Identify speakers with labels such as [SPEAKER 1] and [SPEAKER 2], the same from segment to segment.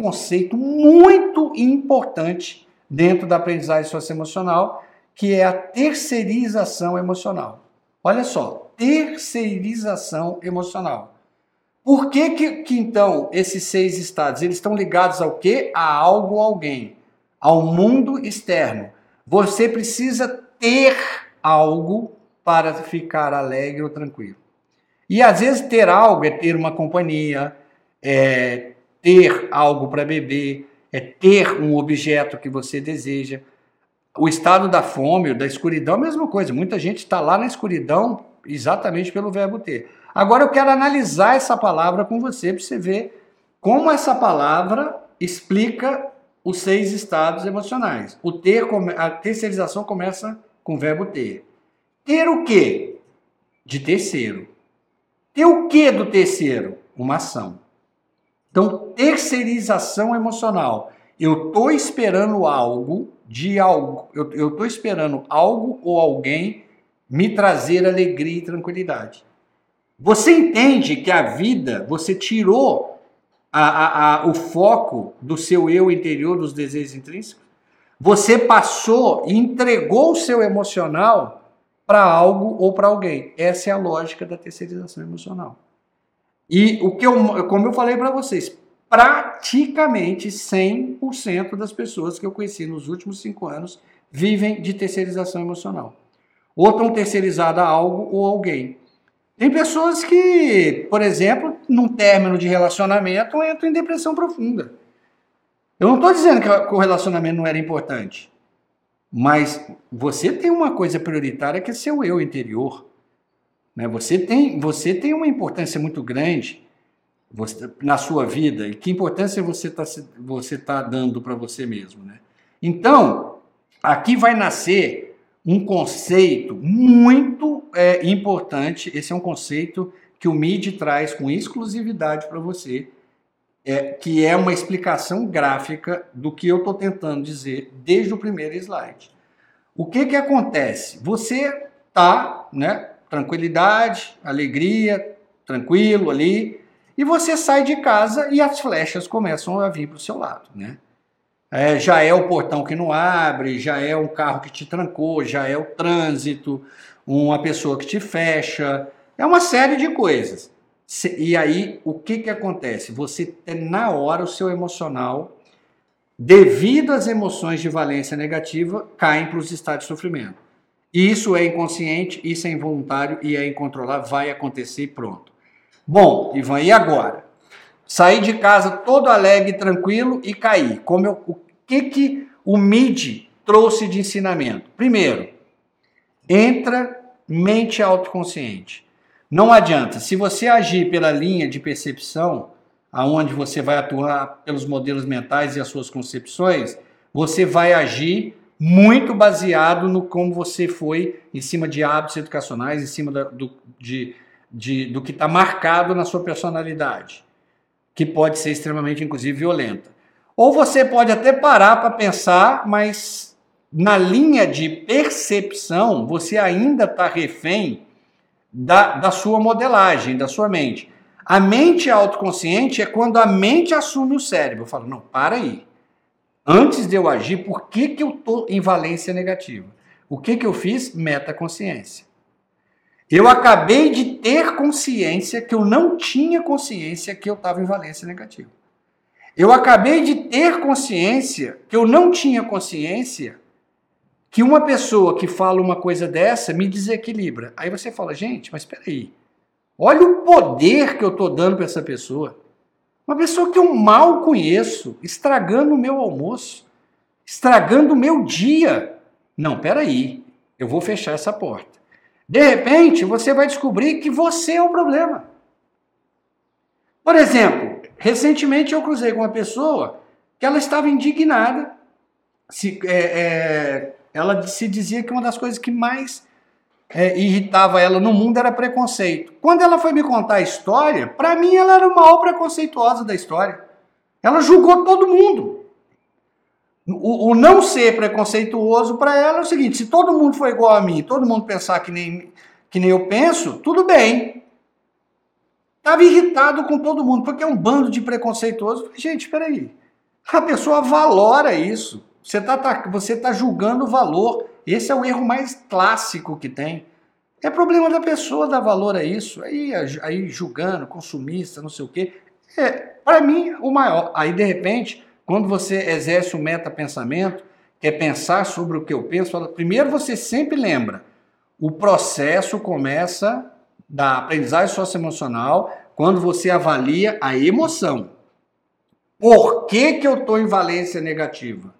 [SPEAKER 1] conceito muito importante dentro da aprendizagem socioemocional, que é a terceirização emocional. Olha só, terceirização emocional. Por que, que, que, então esses seis estados eles estão ligados ao quê? A algo ou alguém, ao mundo externo. Você precisa ter algo para ficar alegre ou tranquilo. E às vezes ter algo é ter uma companhia, é ter algo para beber, é ter um objeto que você deseja. O estado da fome, da escuridão, é a mesma coisa. Muita gente está lá na escuridão exatamente pelo verbo ter. Agora eu quero analisar essa palavra com você para você ver como essa palavra explica os seis estados emocionais. O ter, a terceirização começa com o verbo ter. Ter o quê? De terceiro. Ter o que do terceiro? Uma ação. Então, terceirização emocional. Eu estou esperando algo de algo. Eu estou esperando algo ou alguém me trazer alegria e tranquilidade. Você entende que a vida, você tirou a, a, a, o foco do seu eu interior, dos desejos intrínsecos? Você passou e entregou o seu emocional para algo ou para alguém. Essa é a lógica da terceirização emocional. E o que eu, como eu falei para vocês, praticamente 100% das pessoas que eu conheci nos últimos cinco anos vivem de terceirização emocional. Ou estão terceirizadas a algo ou alguém. Tem pessoas que, por exemplo, num término de relacionamento, entram em depressão profunda. Eu não estou dizendo que o relacionamento não era importante, mas você tem uma coisa prioritária que é seu eu interior. Né? Você, tem, você tem uma importância muito grande você, na sua vida e que importância você está você tá dando para você mesmo. Né? Então, aqui vai nascer um conceito muito é, importante. Esse é um conceito que o MIDI traz com exclusividade para você, é, que é uma explicação gráfica do que eu estou tentando dizer desde o primeiro slide. O que, que acontece? Você tá, né, tranquilidade, alegria, tranquilo ali, e você sai de casa e as flechas começam a vir para o seu lado, né? É, já é o portão que não abre, já é um carro que te trancou, já é o trânsito, uma pessoa que te fecha, é uma série de coisas. E aí, o que, que acontece? Você tem na hora o seu emocional, devido às emoções de valência negativa, caem para os estados de sofrimento. Isso é inconsciente, isso é involuntário e é incontrolável, vai acontecer e pronto. Bom, Ivan, e agora? Saí de casa todo alegre, tranquilo e caí. Como eu, o que, que o MID trouxe de ensinamento? Primeiro, entra mente autoconsciente. Não adianta, se você agir pela linha de percepção, aonde você vai atuar pelos modelos mentais e as suas concepções, você vai agir muito baseado no como você foi em cima de hábitos educacionais, em cima da, do, de, de, do que está marcado na sua personalidade que pode ser extremamente, inclusive, violenta. Ou você pode até parar para pensar, mas na linha de percepção, você ainda está refém da, da sua modelagem, da sua mente. A mente autoconsciente é quando a mente assume o cérebro. Eu falo, não, para aí. Antes de eu agir, por que, que eu estou em valência negativa? O que, que eu fiz? Metaconsciência. Eu acabei de ter consciência que eu não tinha consciência que eu estava em valência negativa. Eu acabei de ter consciência que eu não tinha consciência que uma pessoa que fala uma coisa dessa me desequilibra. Aí você fala, gente, mas espera aí. Olha o poder que eu estou dando para essa pessoa. Uma pessoa que eu mal conheço, estragando o meu almoço, estragando o meu dia. Não, peraí, eu vou fechar essa porta. De repente, você vai descobrir que você é o problema. Por exemplo, recentemente eu cruzei com uma pessoa que ela estava indignada. Se, é, é, ela se dizia que uma das coisas que mais é, irritava ela no mundo era preconceito. Quando ela foi me contar a história, para mim ela era o maior preconceituosa da história. Ela julgou todo mundo. O, o não ser preconceituoso para ela é o seguinte: se todo mundo for igual a mim, todo mundo pensar que nem, que nem eu penso, tudo bem. Estava irritado com todo mundo, porque é um bando de preconceituosos. Gente, espera aí. A pessoa valora isso. Você está tá, você tá julgando o valor. Esse é o erro mais clássico que tem. É problema da pessoa dar valor a isso. Aí, aí julgando, consumista, não sei o quê. É, para mim, o maior. Aí, de repente, quando você exerce o metapensamento, quer pensar sobre o que eu penso, primeiro você sempre lembra, o processo começa da aprendizagem socioemocional quando você avalia a emoção. Por que, que eu estou em valência negativa?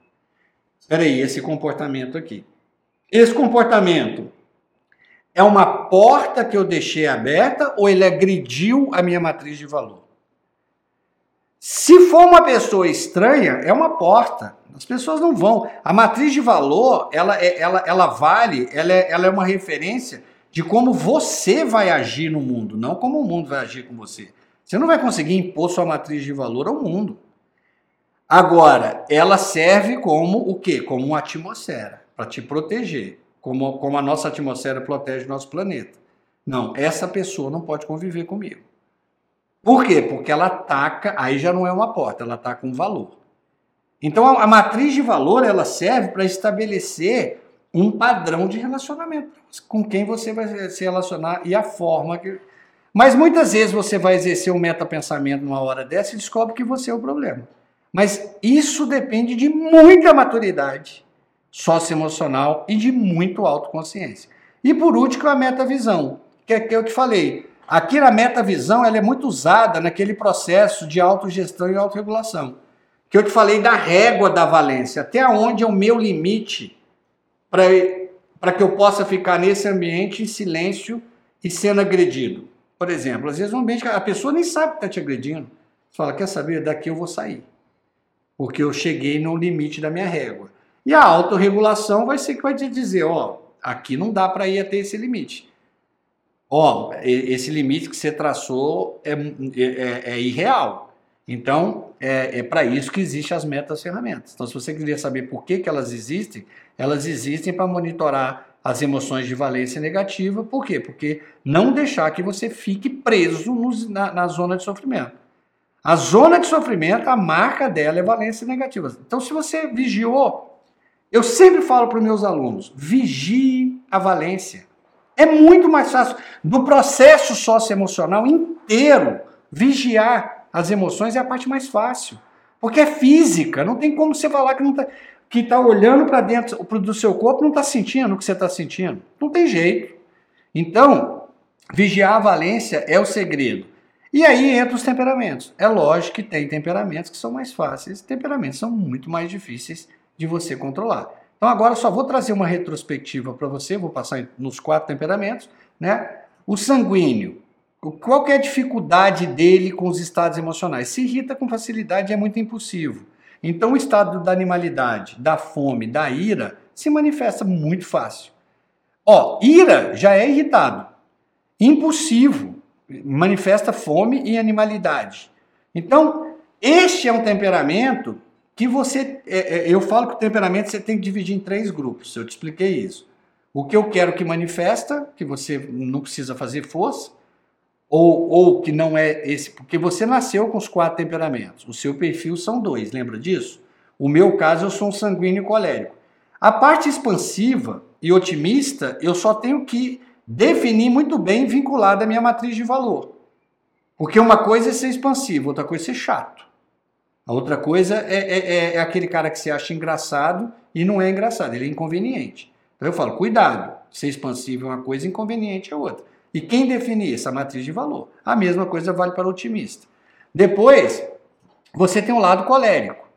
[SPEAKER 1] Espera aí, esse comportamento aqui. Esse comportamento é uma porta que eu deixei aberta ou ele agrediu a minha matriz de valor? Se for uma pessoa estranha, é uma porta. As pessoas não vão. A matriz de valor, ela, é, ela, ela vale, ela é, ela é uma referência de como você vai agir no mundo, não como o mundo vai agir com você. Você não vai conseguir impor sua matriz de valor ao mundo. Agora, ela serve como o quê? Como uma atmosfera, para te proteger, como, como a nossa atmosfera protege o nosso planeta. Não, essa pessoa não pode conviver comigo. Por quê? Porque ela ataca, aí já não é uma porta, ela ataca um valor. Então a, a matriz de valor ela serve para estabelecer um padrão de relacionamento com quem você vai se relacionar e a forma que. Mas muitas vezes você vai exercer um metapensamento numa hora dessa e descobre que você é o problema. Mas isso depende de muita maturidade socioemocional e de muito autoconsciência. E por último, a metavisão, que é que eu te falei. Aqui na metavisão ela é muito usada naquele processo de autogestão e autorregulação. Que eu te falei da régua da valência, até onde é o meu limite para que eu possa ficar nesse ambiente em silêncio e sendo agredido. Por exemplo, às vezes um ambiente que a pessoa nem sabe que está te agredindo. Você fala, quer saber? Daqui eu vou sair. Porque eu cheguei no limite da minha régua. E a autorregulação vai ser que vai te dizer, ó, aqui não dá para ir até esse limite ó, esse limite que você traçou é, é, é irreal. Então, é, é para isso que existem as metas ferramentas. Então, se você quiser saber por que, que elas existem, elas existem para monitorar as emoções de valência negativa. Por quê? Porque não deixar que você fique preso na, na zona de sofrimento. A zona de sofrimento, a marca dela é valência negativa. Então, se você vigiou, eu sempre falo para os meus alunos: vigie a valência. É muito mais fácil. Do processo socioemocional inteiro, vigiar as emoções é a parte mais fácil. Porque é física, não tem como você falar que não está que tá olhando para dentro do seu corpo não está sentindo o que você está sentindo. Não tem jeito. Então, vigiar a valência é o segredo. E aí entra os temperamentos. É lógico que tem temperamentos que são mais fáceis, temperamentos são muito mais difíceis de você controlar. Então agora só vou trazer uma retrospectiva para você, vou passar nos quatro temperamentos, né? O sanguíneo, qual é a dificuldade dele com os estados emocionais? Se irrita com facilidade e é muito impulsivo. Então o estado da animalidade, da fome, da ira se manifesta muito fácil. Ó, ira já é irritado. Impulsivo manifesta fome e animalidade. Então, este é um temperamento que você. É, é, eu falo que o temperamento você tem que dividir em três grupos. Eu te expliquei isso. O que eu quero que manifesta, que você não precisa fazer força, ou, ou que não é esse. Porque você nasceu com os quatro temperamentos. O seu perfil são dois, lembra disso? O meu caso, eu sou um sanguíneo colérico. A parte expansiva e otimista, eu só tenho que definir muito bem vinculada à minha matriz de valor. Porque uma coisa é ser expansivo, outra coisa é ser chato. A outra coisa é, é, é, é aquele cara que se acha engraçado e não é engraçado, ele é inconveniente. Então eu falo, cuidado, ser expansivo é uma coisa, inconveniente é outra. E quem define isso? A matriz de valor. A mesma coisa vale para o otimista. Depois, você tem um lado colérico.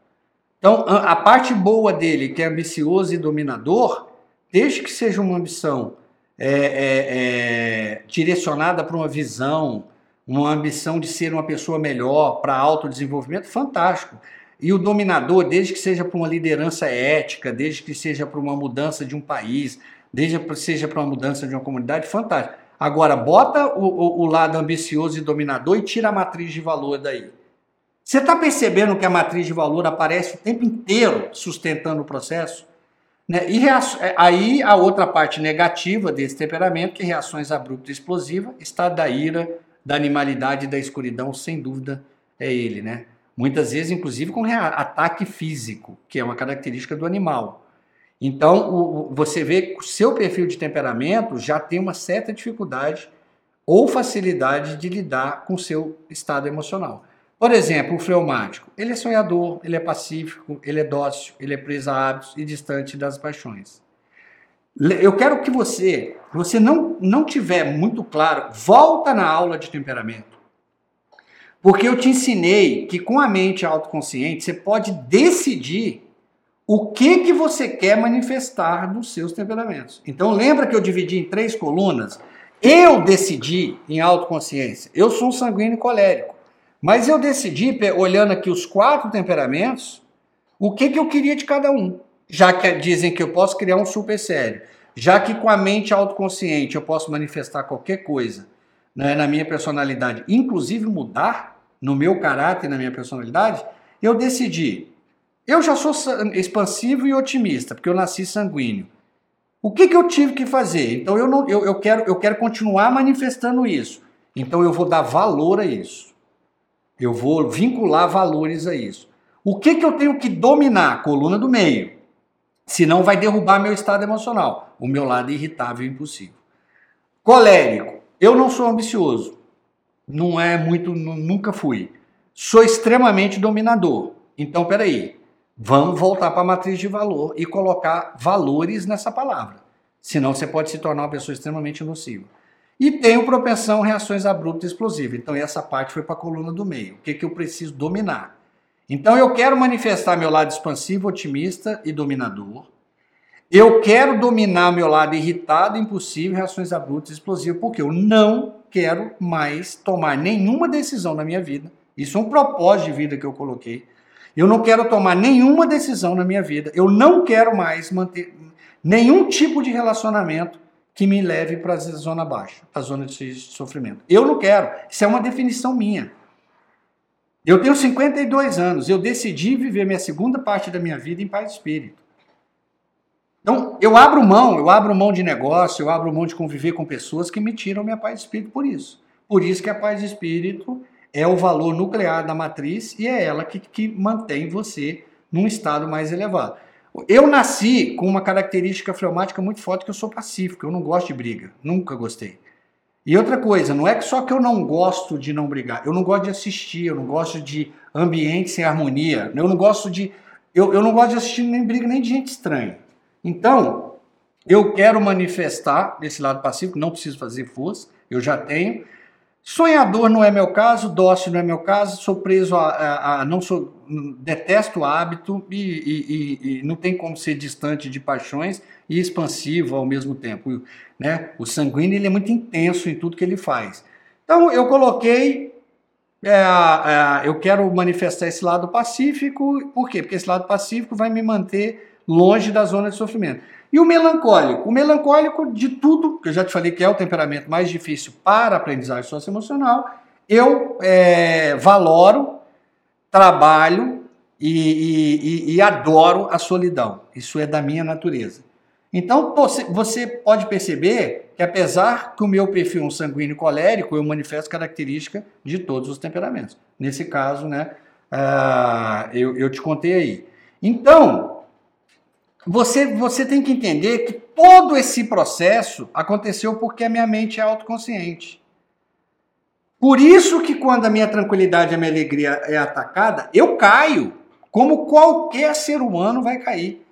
[SPEAKER 1] Então, a parte boa dele, que é ambicioso e dominador, desde que seja uma ambição é, é, é, direcionada para uma visão, uma ambição de ser uma pessoa melhor para autodesenvolvimento, fantástico. E o dominador, desde que seja para uma liderança ética, desde que seja para uma mudança de um país, desde que seja para uma mudança de uma comunidade, fantástico. Agora, bota o, o, o lado ambicioso e dominador e tira a matriz de valor daí. Você está percebendo que a matriz de valor aparece o tempo inteiro sustentando o processo? Né? E é, aí a outra parte negativa desse temperamento, que é reações abruptas e explosivas, está da ira, da animalidade e da escuridão, sem dúvida, é ele, né? Muitas vezes, inclusive, com ataque físico, que é uma característica do animal. Então, o, você vê que o seu perfil de temperamento já tem uma certa dificuldade ou facilidade de lidar com o seu estado emocional. Por exemplo, o fleumático. Ele é sonhador, ele é pacífico, ele é dócil, ele é preso a hábitos e distante das paixões. Eu quero que você, você não, não tiver muito claro, volta na aula de temperamento. Porque eu te ensinei que com a mente autoconsciente você pode decidir o que que você quer manifestar dos seus temperamentos. Então lembra que eu dividi em três colunas? Eu decidi em autoconsciência. Eu sou um sanguíneo colérico. Mas eu decidi, olhando aqui os quatro temperamentos, o que, que eu queria de cada um. Já que dizem que eu posso criar um super sério. Já que com a mente autoconsciente eu posso manifestar qualquer coisa né, na minha personalidade, inclusive mudar no meu caráter na minha personalidade, eu decidi. Eu já sou expansivo e otimista, porque eu nasci sanguíneo. O que, que eu tive que fazer? Então eu, não, eu, eu, quero, eu quero continuar manifestando isso. Então eu vou dar valor a isso. Eu vou vincular valores a isso. O que, que eu tenho que dominar? Coluna do meio. Senão vai derrubar meu estado emocional, o meu lado irritável e impulsivo. Colérico. Eu não sou ambicioso. Não é muito, nunca fui. Sou extremamente dominador. Então, peraí. Vamos voltar para a matriz de valor e colocar valores nessa palavra. Senão você pode se tornar uma pessoa extremamente nociva. E tenho propensão a reações abruptas e explosivas. Então essa parte foi para a coluna do meio. O que, que eu preciso dominar? Então eu quero manifestar meu lado expansivo, otimista e dominador. Eu quero dominar meu lado irritado, impulsivo, reações abruptas e explosivas, porque eu não quero mais tomar nenhuma decisão na minha vida. Isso é um propósito de vida que eu coloquei eu não quero tomar nenhuma decisão na minha vida. Eu não quero mais manter nenhum tipo de relacionamento que me leve para a zona baixa, para a zona de sofrimento. Eu não quero. Isso é uma definição minha. Eu tenho 52 anos. Eu decidi viver minha segunda parte da minha vida em paz de espírito. Então, eu abro mão, eu abro mão de negócio, eu abro mão de conviver com pessoas que me tiram minha paz de espírito por isso. Por isso que a paz de espírito é o valor nuclear da matriz e é ela que, que mantém você num estado mais elevado. Eu nasci com uma característica fleumática muito forte que eu sou pacífico, eu não gosto de briga, nunca gostei. E outra coisa, não é só que eu não gosto de não brigar, eu não gosto de assistir, eu não gosto de ambiente sem harmonia, eu não gosto de eu, eu não gosto de assistir nem briga nem de gente estranha. Então, eu quero manifestar esse lado pacífico, não preciso fazer força, eu já tenho, Sonhador não é meu caso, dócil não é meu caso, sou preso a, a, a não sou, detesto o hábito e, e, e, não tem como ser distante de paixões e expansivo ao mesmo tempo. Né? O sanguíneo ele é muito intenso em tudo que ele faz. Então eu coloquei, é, é, eu quero manifestar esse lado pacífico, por quê? Porque esse lado pacífico vai me manter longe da zona de sofrimento. E o melancólico? O melancólico, de tudo, que eu já te falei que é o temperamento mais difícil para a aprendizagem socioemocional, eu é, valoro, trabalho e, e, e, adoro a solidão. Isso é da minha natureza. Então você pode perceber que apesar que o meu perfil é um sanguíneo colérico, eu manifesto característica de todos os temperamentos. Nesse caso, né, uh, eu, eu te contei aí. Então, você, você tem que entender que todo esse processo aconteceu porque a minha mente é autoconsciente. Por isso que quando a minha tranquilidade a minha alegria é atacada, eu caio, como qualquer ser humano vai cair.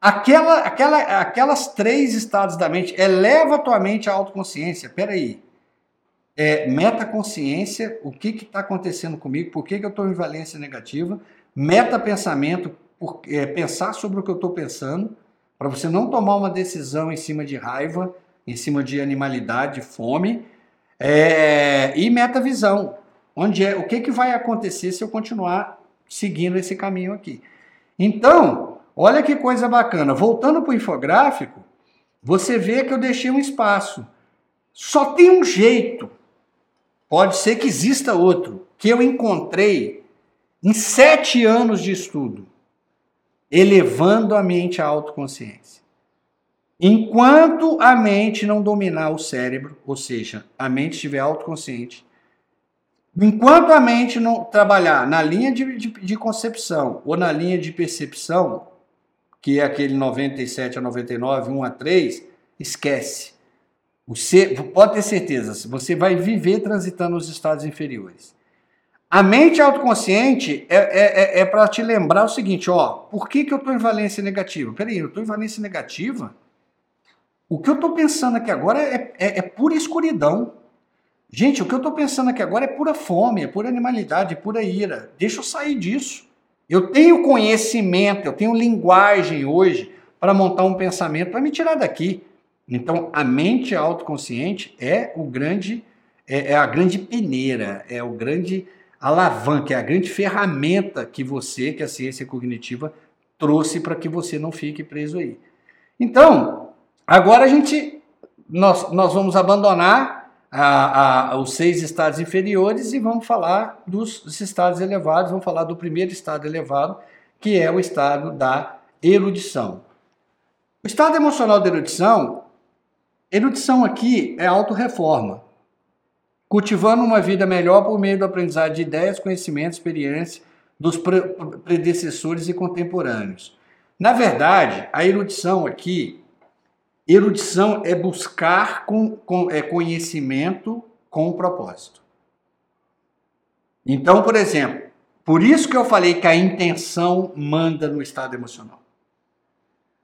[SPEAKER 1] Aquela, aquela, aquelas três estados da mente, eleva a tua mente à autoconsciência. Peraí. É, metaconsciência, o que está acontecendo comigo, por que, que eu estou em valência negativa, metapensamento, por, é, pensar sobre o que eu estou pensando, para você não tomar uma decisão em cima de raiva, em cima de animalidade, fome, é, e metavisão, onde é o que, que vai acontecer se eu continuar seguindo esse caminho aqui. Então, olha que coisa bacana. Voltando para o infográfico, você vê que eu deixei um espaço. Só tem um jeito, pode ser que exista outro, que eu encontrei em sete anos de estudo elevando a mente à autoconsciência. Enquanto a mente não dominar o cérebro, ou seja, a mente estiver autoconsciente, Enquanto a mente não trabalhar na linha de, de, de, concepção ou na linha de percepção, que é aquele 97 a 99, 1 a 3, esquece. Você pode ter certeza, você vai viver transitando os estados inferiores. A mente autoconsciente é, é, é, é para te lembrar o seguinte, ó, por que, que eu estou em valência negativa? Peraí, eu estou em valência negativa? O que eu estou pensando aqui agora é, é, é pura escuridão. Gente, o que eu estou pensando aqui agora é pura fome, é pura animalidade, é pura ira. Deixa eu sair disso. Eu tenho conhecimento, eu tenho linguagem hoje para montar um pensamento para me tirar daqui. Então, a mente autoconsciente é o grande, é, é a grande peneira, é o grande alavanca, é a grande ferramenta que você, que a ciência cognitiva trouxe para que você não fique preso aí. Então, agora a gente, nós, nós vamos abandonar a, a, os seis estados inferiores e vamos falar dos, dos estados elevados, vamos falar do primeiro estado elevado, que é o estado da erudição. O estado emocional da erudição, erudição aqui é autorreforma, cultivando uma vida melhor por meio do aprendizado de ideias, conhecimentos, experiências dos predecessores e contemporâneos. Na verdade, a erudição aqui Erudição é buscar com, com, é conhecimento com propósito. Então, por exemplo, por isso que eu falei que a intenção manda no estado emocional.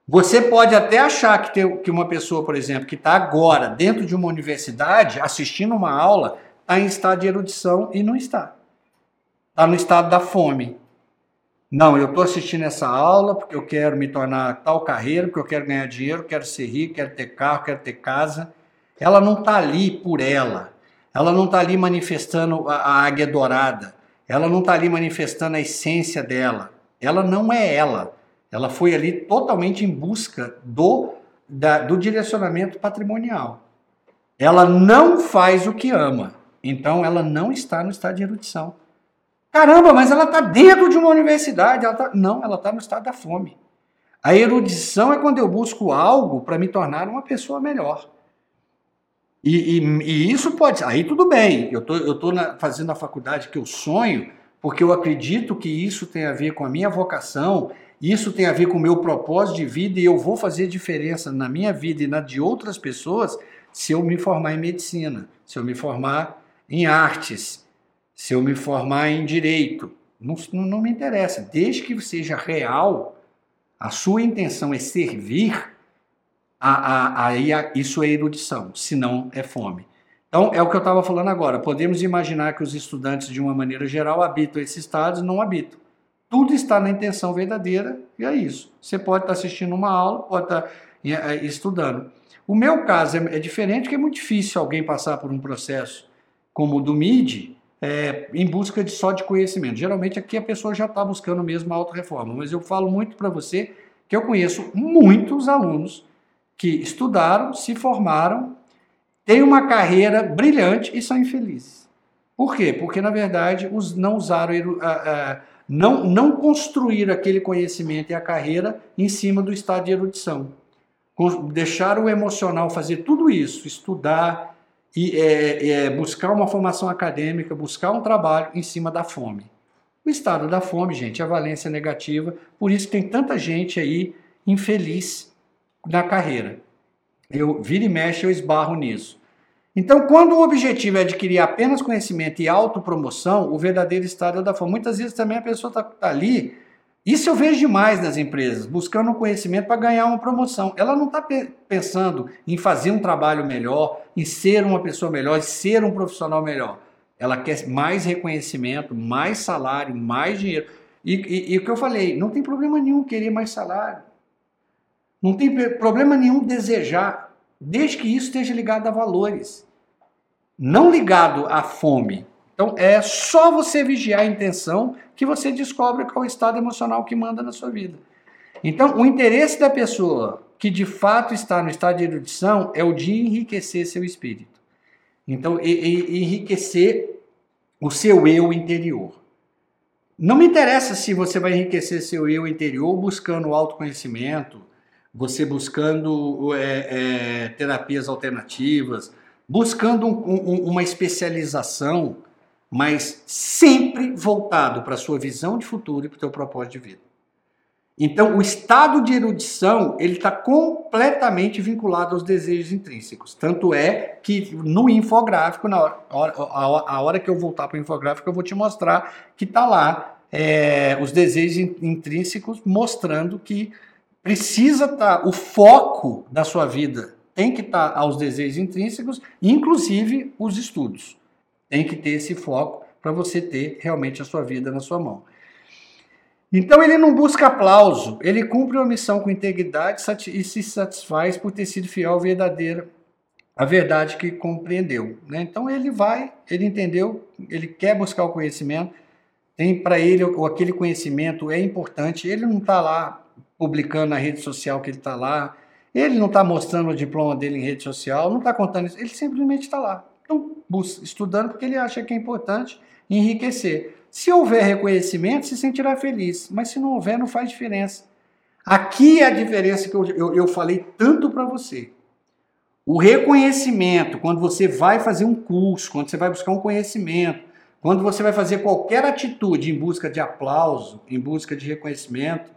[SPEAKER 1] Você pode até achar que, tem, que uma pessoa, por exemplo, que está agora dentro de uma universidade assistindo uma aula, está em estado de erudição e não está. Está no estado da fome. Não, eu estou assistindo essa aula porque eu quero me tornar tal carreira, porque eu quero ganhar dinheiro, quero ser rico, quero ter carro, quero ter casa. Ela não está ali por ela. Ela não está ali manifestando a, a águia dourada. Ela não está ali manifestando a essência dela. Ela não é ela. Ela foi ali totalmente em busca do, da, do direcionamento patrimonial. Ela não faz o que ama. Então ela não está no estado de erudição. Caramba, mas ela está dentro de uma universidade. Ela tá... Não, ela está no estado da fome. A erudição é quando eu busco algo para me tornar uma pessoa melhor. E, e, e, isso pode. Aí tudo bem, eu tô, estou tô fazendo a faculdade que eu sonho, porque eu acredito que isso tem a ver com a minha vocação, isso tem a ver com o meu propósito de vida e eu vou fazer diferença na minha vida e na de outras pessoas se eu me formar em medicina, se eu me formar em artes, se eu me formar em direito, não, não me interessa. Desde que seja real, a sua intenção é servir, aí isso é erudição, senão é fome. Então, é o que eu estava falando agora. Podemos imaginar que os estudantes, de uma maneira geral, habitam esses estados, não habitam. Tudo está na intenção verdadeira e é isso. Você pode estar assistindo uma aula, pode estar é, estudando. O meu caso é, é diferente, porque é muito difícil alguém passar por um processo como o do MIDI, é, em busca de só de conhecimento. Geralmente aqui a pessoa já está buscando mesmo a autorreforma, mas eu falo muito para você que eu conheço muitos alunos que estudaram, se formaram, têm uma carreira brilhante e são infelizes. Por quê? Porque, na verdade, os não usaram, não, não construíram aquele conhecimento e a carreira em cima do estado de erudição. Deixaram o emocional fazer tudo isso, estudar, e é, é, buscar uma formação acadêmica, buscar um trabalho em cima da fome. O estado da fome, gente, é a valência negativa, por isso tem tanta gente aí infeliz na carreira. Eu vira e mexe, eu esbarro nisso. Então, quando o objetivo é adquirir apenas conhecimento e autopromoção, o verdadeiro estado é da fome. Muitas vezes também a pessoa está tá ali isso eu vejo demais nas empresas, buscando conhecimento para ganhar uma promoção. Ela não está pe pensando em fazer um trabalho melhor, em ser uma pessoa melhor, em ser um profissional melhor. Ela quer mais reconhecimento, mais salário, mais dinheiro. E, e, e o que eu falei, não tem problema nenhum querer mais salário. Não tem problema nenhum desejar, desde que isso esteja ligado a valores. Não ligado à fome, então é só você vigiar a intenção que você descobre qual é o estado emocional que manda na sua vida. Então, o interesse da pessoa que de fato está no estado de erudição é o de enriquecer seu espírito. Então, e, e, enriquecer o seu eu interior. Não me interessa se você vai enriquecer seu eu interior buscando autoconhecimento, você buscando é, é, terapias alternativas, buscando um, um, uma especialização mas sempre voltado para a sua visão de futuro e para o teu propósito de vida. Então, o estado de erudição ele está completamente vinculado aos desejos intrínsecos. Tanto é que no infográfico, na hora, a hora que eu voltar para o infográfico, eu vou te mostrar que está lá é, os desejos intrínsecos, mostrando que precisa estar tá, o foco da sua vida tem que estar tá aos desejos intrínsecos, inclusive os estudos. Tem que ter esse foco para você ter realmente a sua vida na sua mão. Então ele não busca aplauso, ele cumpre uma missão com integridade e se satisfaz por ter sido fiel, verdadeiro, a verdade que compreendeu. Né? Então ele vai, ele entendeu, ele quer buscar o conhecimento, tem para ele aquele conhecimento é importante. Ele não está lá publicando na rede social que ele está lá, ele não está mostrando o diploma dele em rede social, não está contando isso, ele simplesmente está lá. Estudando porque ele acha que é importante enriquecer. Se houver reconhecimento, se sentirá feliz, mas se não houver, não faz diferença. Aqui é a diferença que eu, eu, eu falei tanto para você. O reconhecimento, quando você vai fazer um curso, quando você vai buscar um conhecimento, quando você vai fazer qualquer atitude em busca de aplauso, em busca de reconhecimento,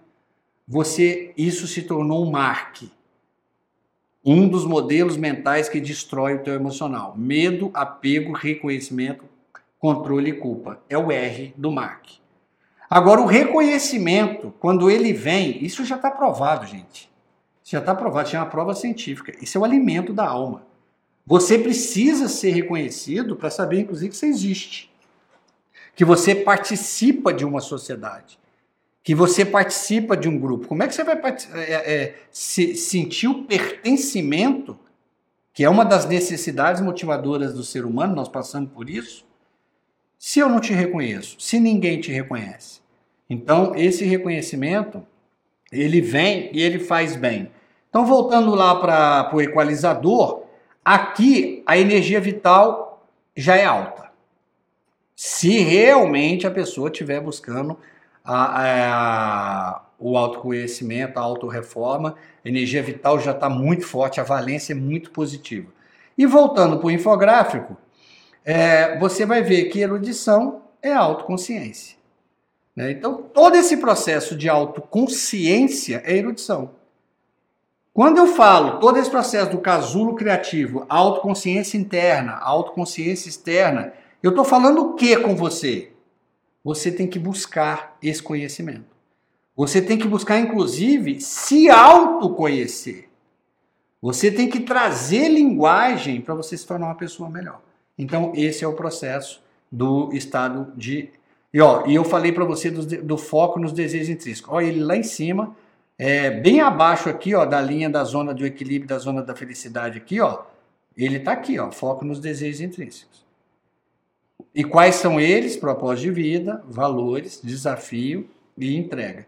[SPEAKER 1] você isso se tornou um marque. Um dos modelos mentais que destrói o teu emocional. Medo, apego, reconhecimento, controle e culpa. É o R do Mark. Agora, o reconhecimento, quando ele vem, isso já está provado, gente. Isso já está provado, tinha uma prova científica. Isso é o alimento da alma. Você precisa ser reconhecido para saber, inclusive, que você existe. Que você participa de uma sociedade. Que você participa de um grupo. Como é que você vai é, é, se, sentir o pertencimento, que é uma das necessidades motivadoras do ser humano, nós passamos por isso, se eu não te reconheço, se ninguém te reconhece. Então, esse reconhecimento, ele vem e ele faz bem. Então, voltando lá para o equalizador, aqui a energia vital já é alta. Se realmente a pessoa estiver buscando a, a, o autoconhecimento, a autorreforma, a energia vital já está muito forte, a valência é muito positiva. E voltando para o infográfico, é, você vai ver que erudição é autoconsciência. Né? Então, todo esse processo de autoconsciência é erudição. Quando eu falo todo esse processo do casulo criativo, autoconsciência interna, autoconsciência externa, eu estou falando o que com você? Você tem que buscar esse conhecimento. Você tem que buscar, inclusive, se autoconhecer. Você tem que trazer linguagem para você se tornar uma pessoa melhor. Então, esse é o processo do estado de. E, ó, e eu falei para você do, do, foco nos desejos intrínsecos. Olha ele lá em cima, é, bem abaixo aqui, ó, da linha da zona do equilíbrio, da zona da felicidade aqui, ó. Ele está aqui, ó, foco nos desejos intrínsecos. E quais são eles? Propósito de vida, valores, desafio e entrega.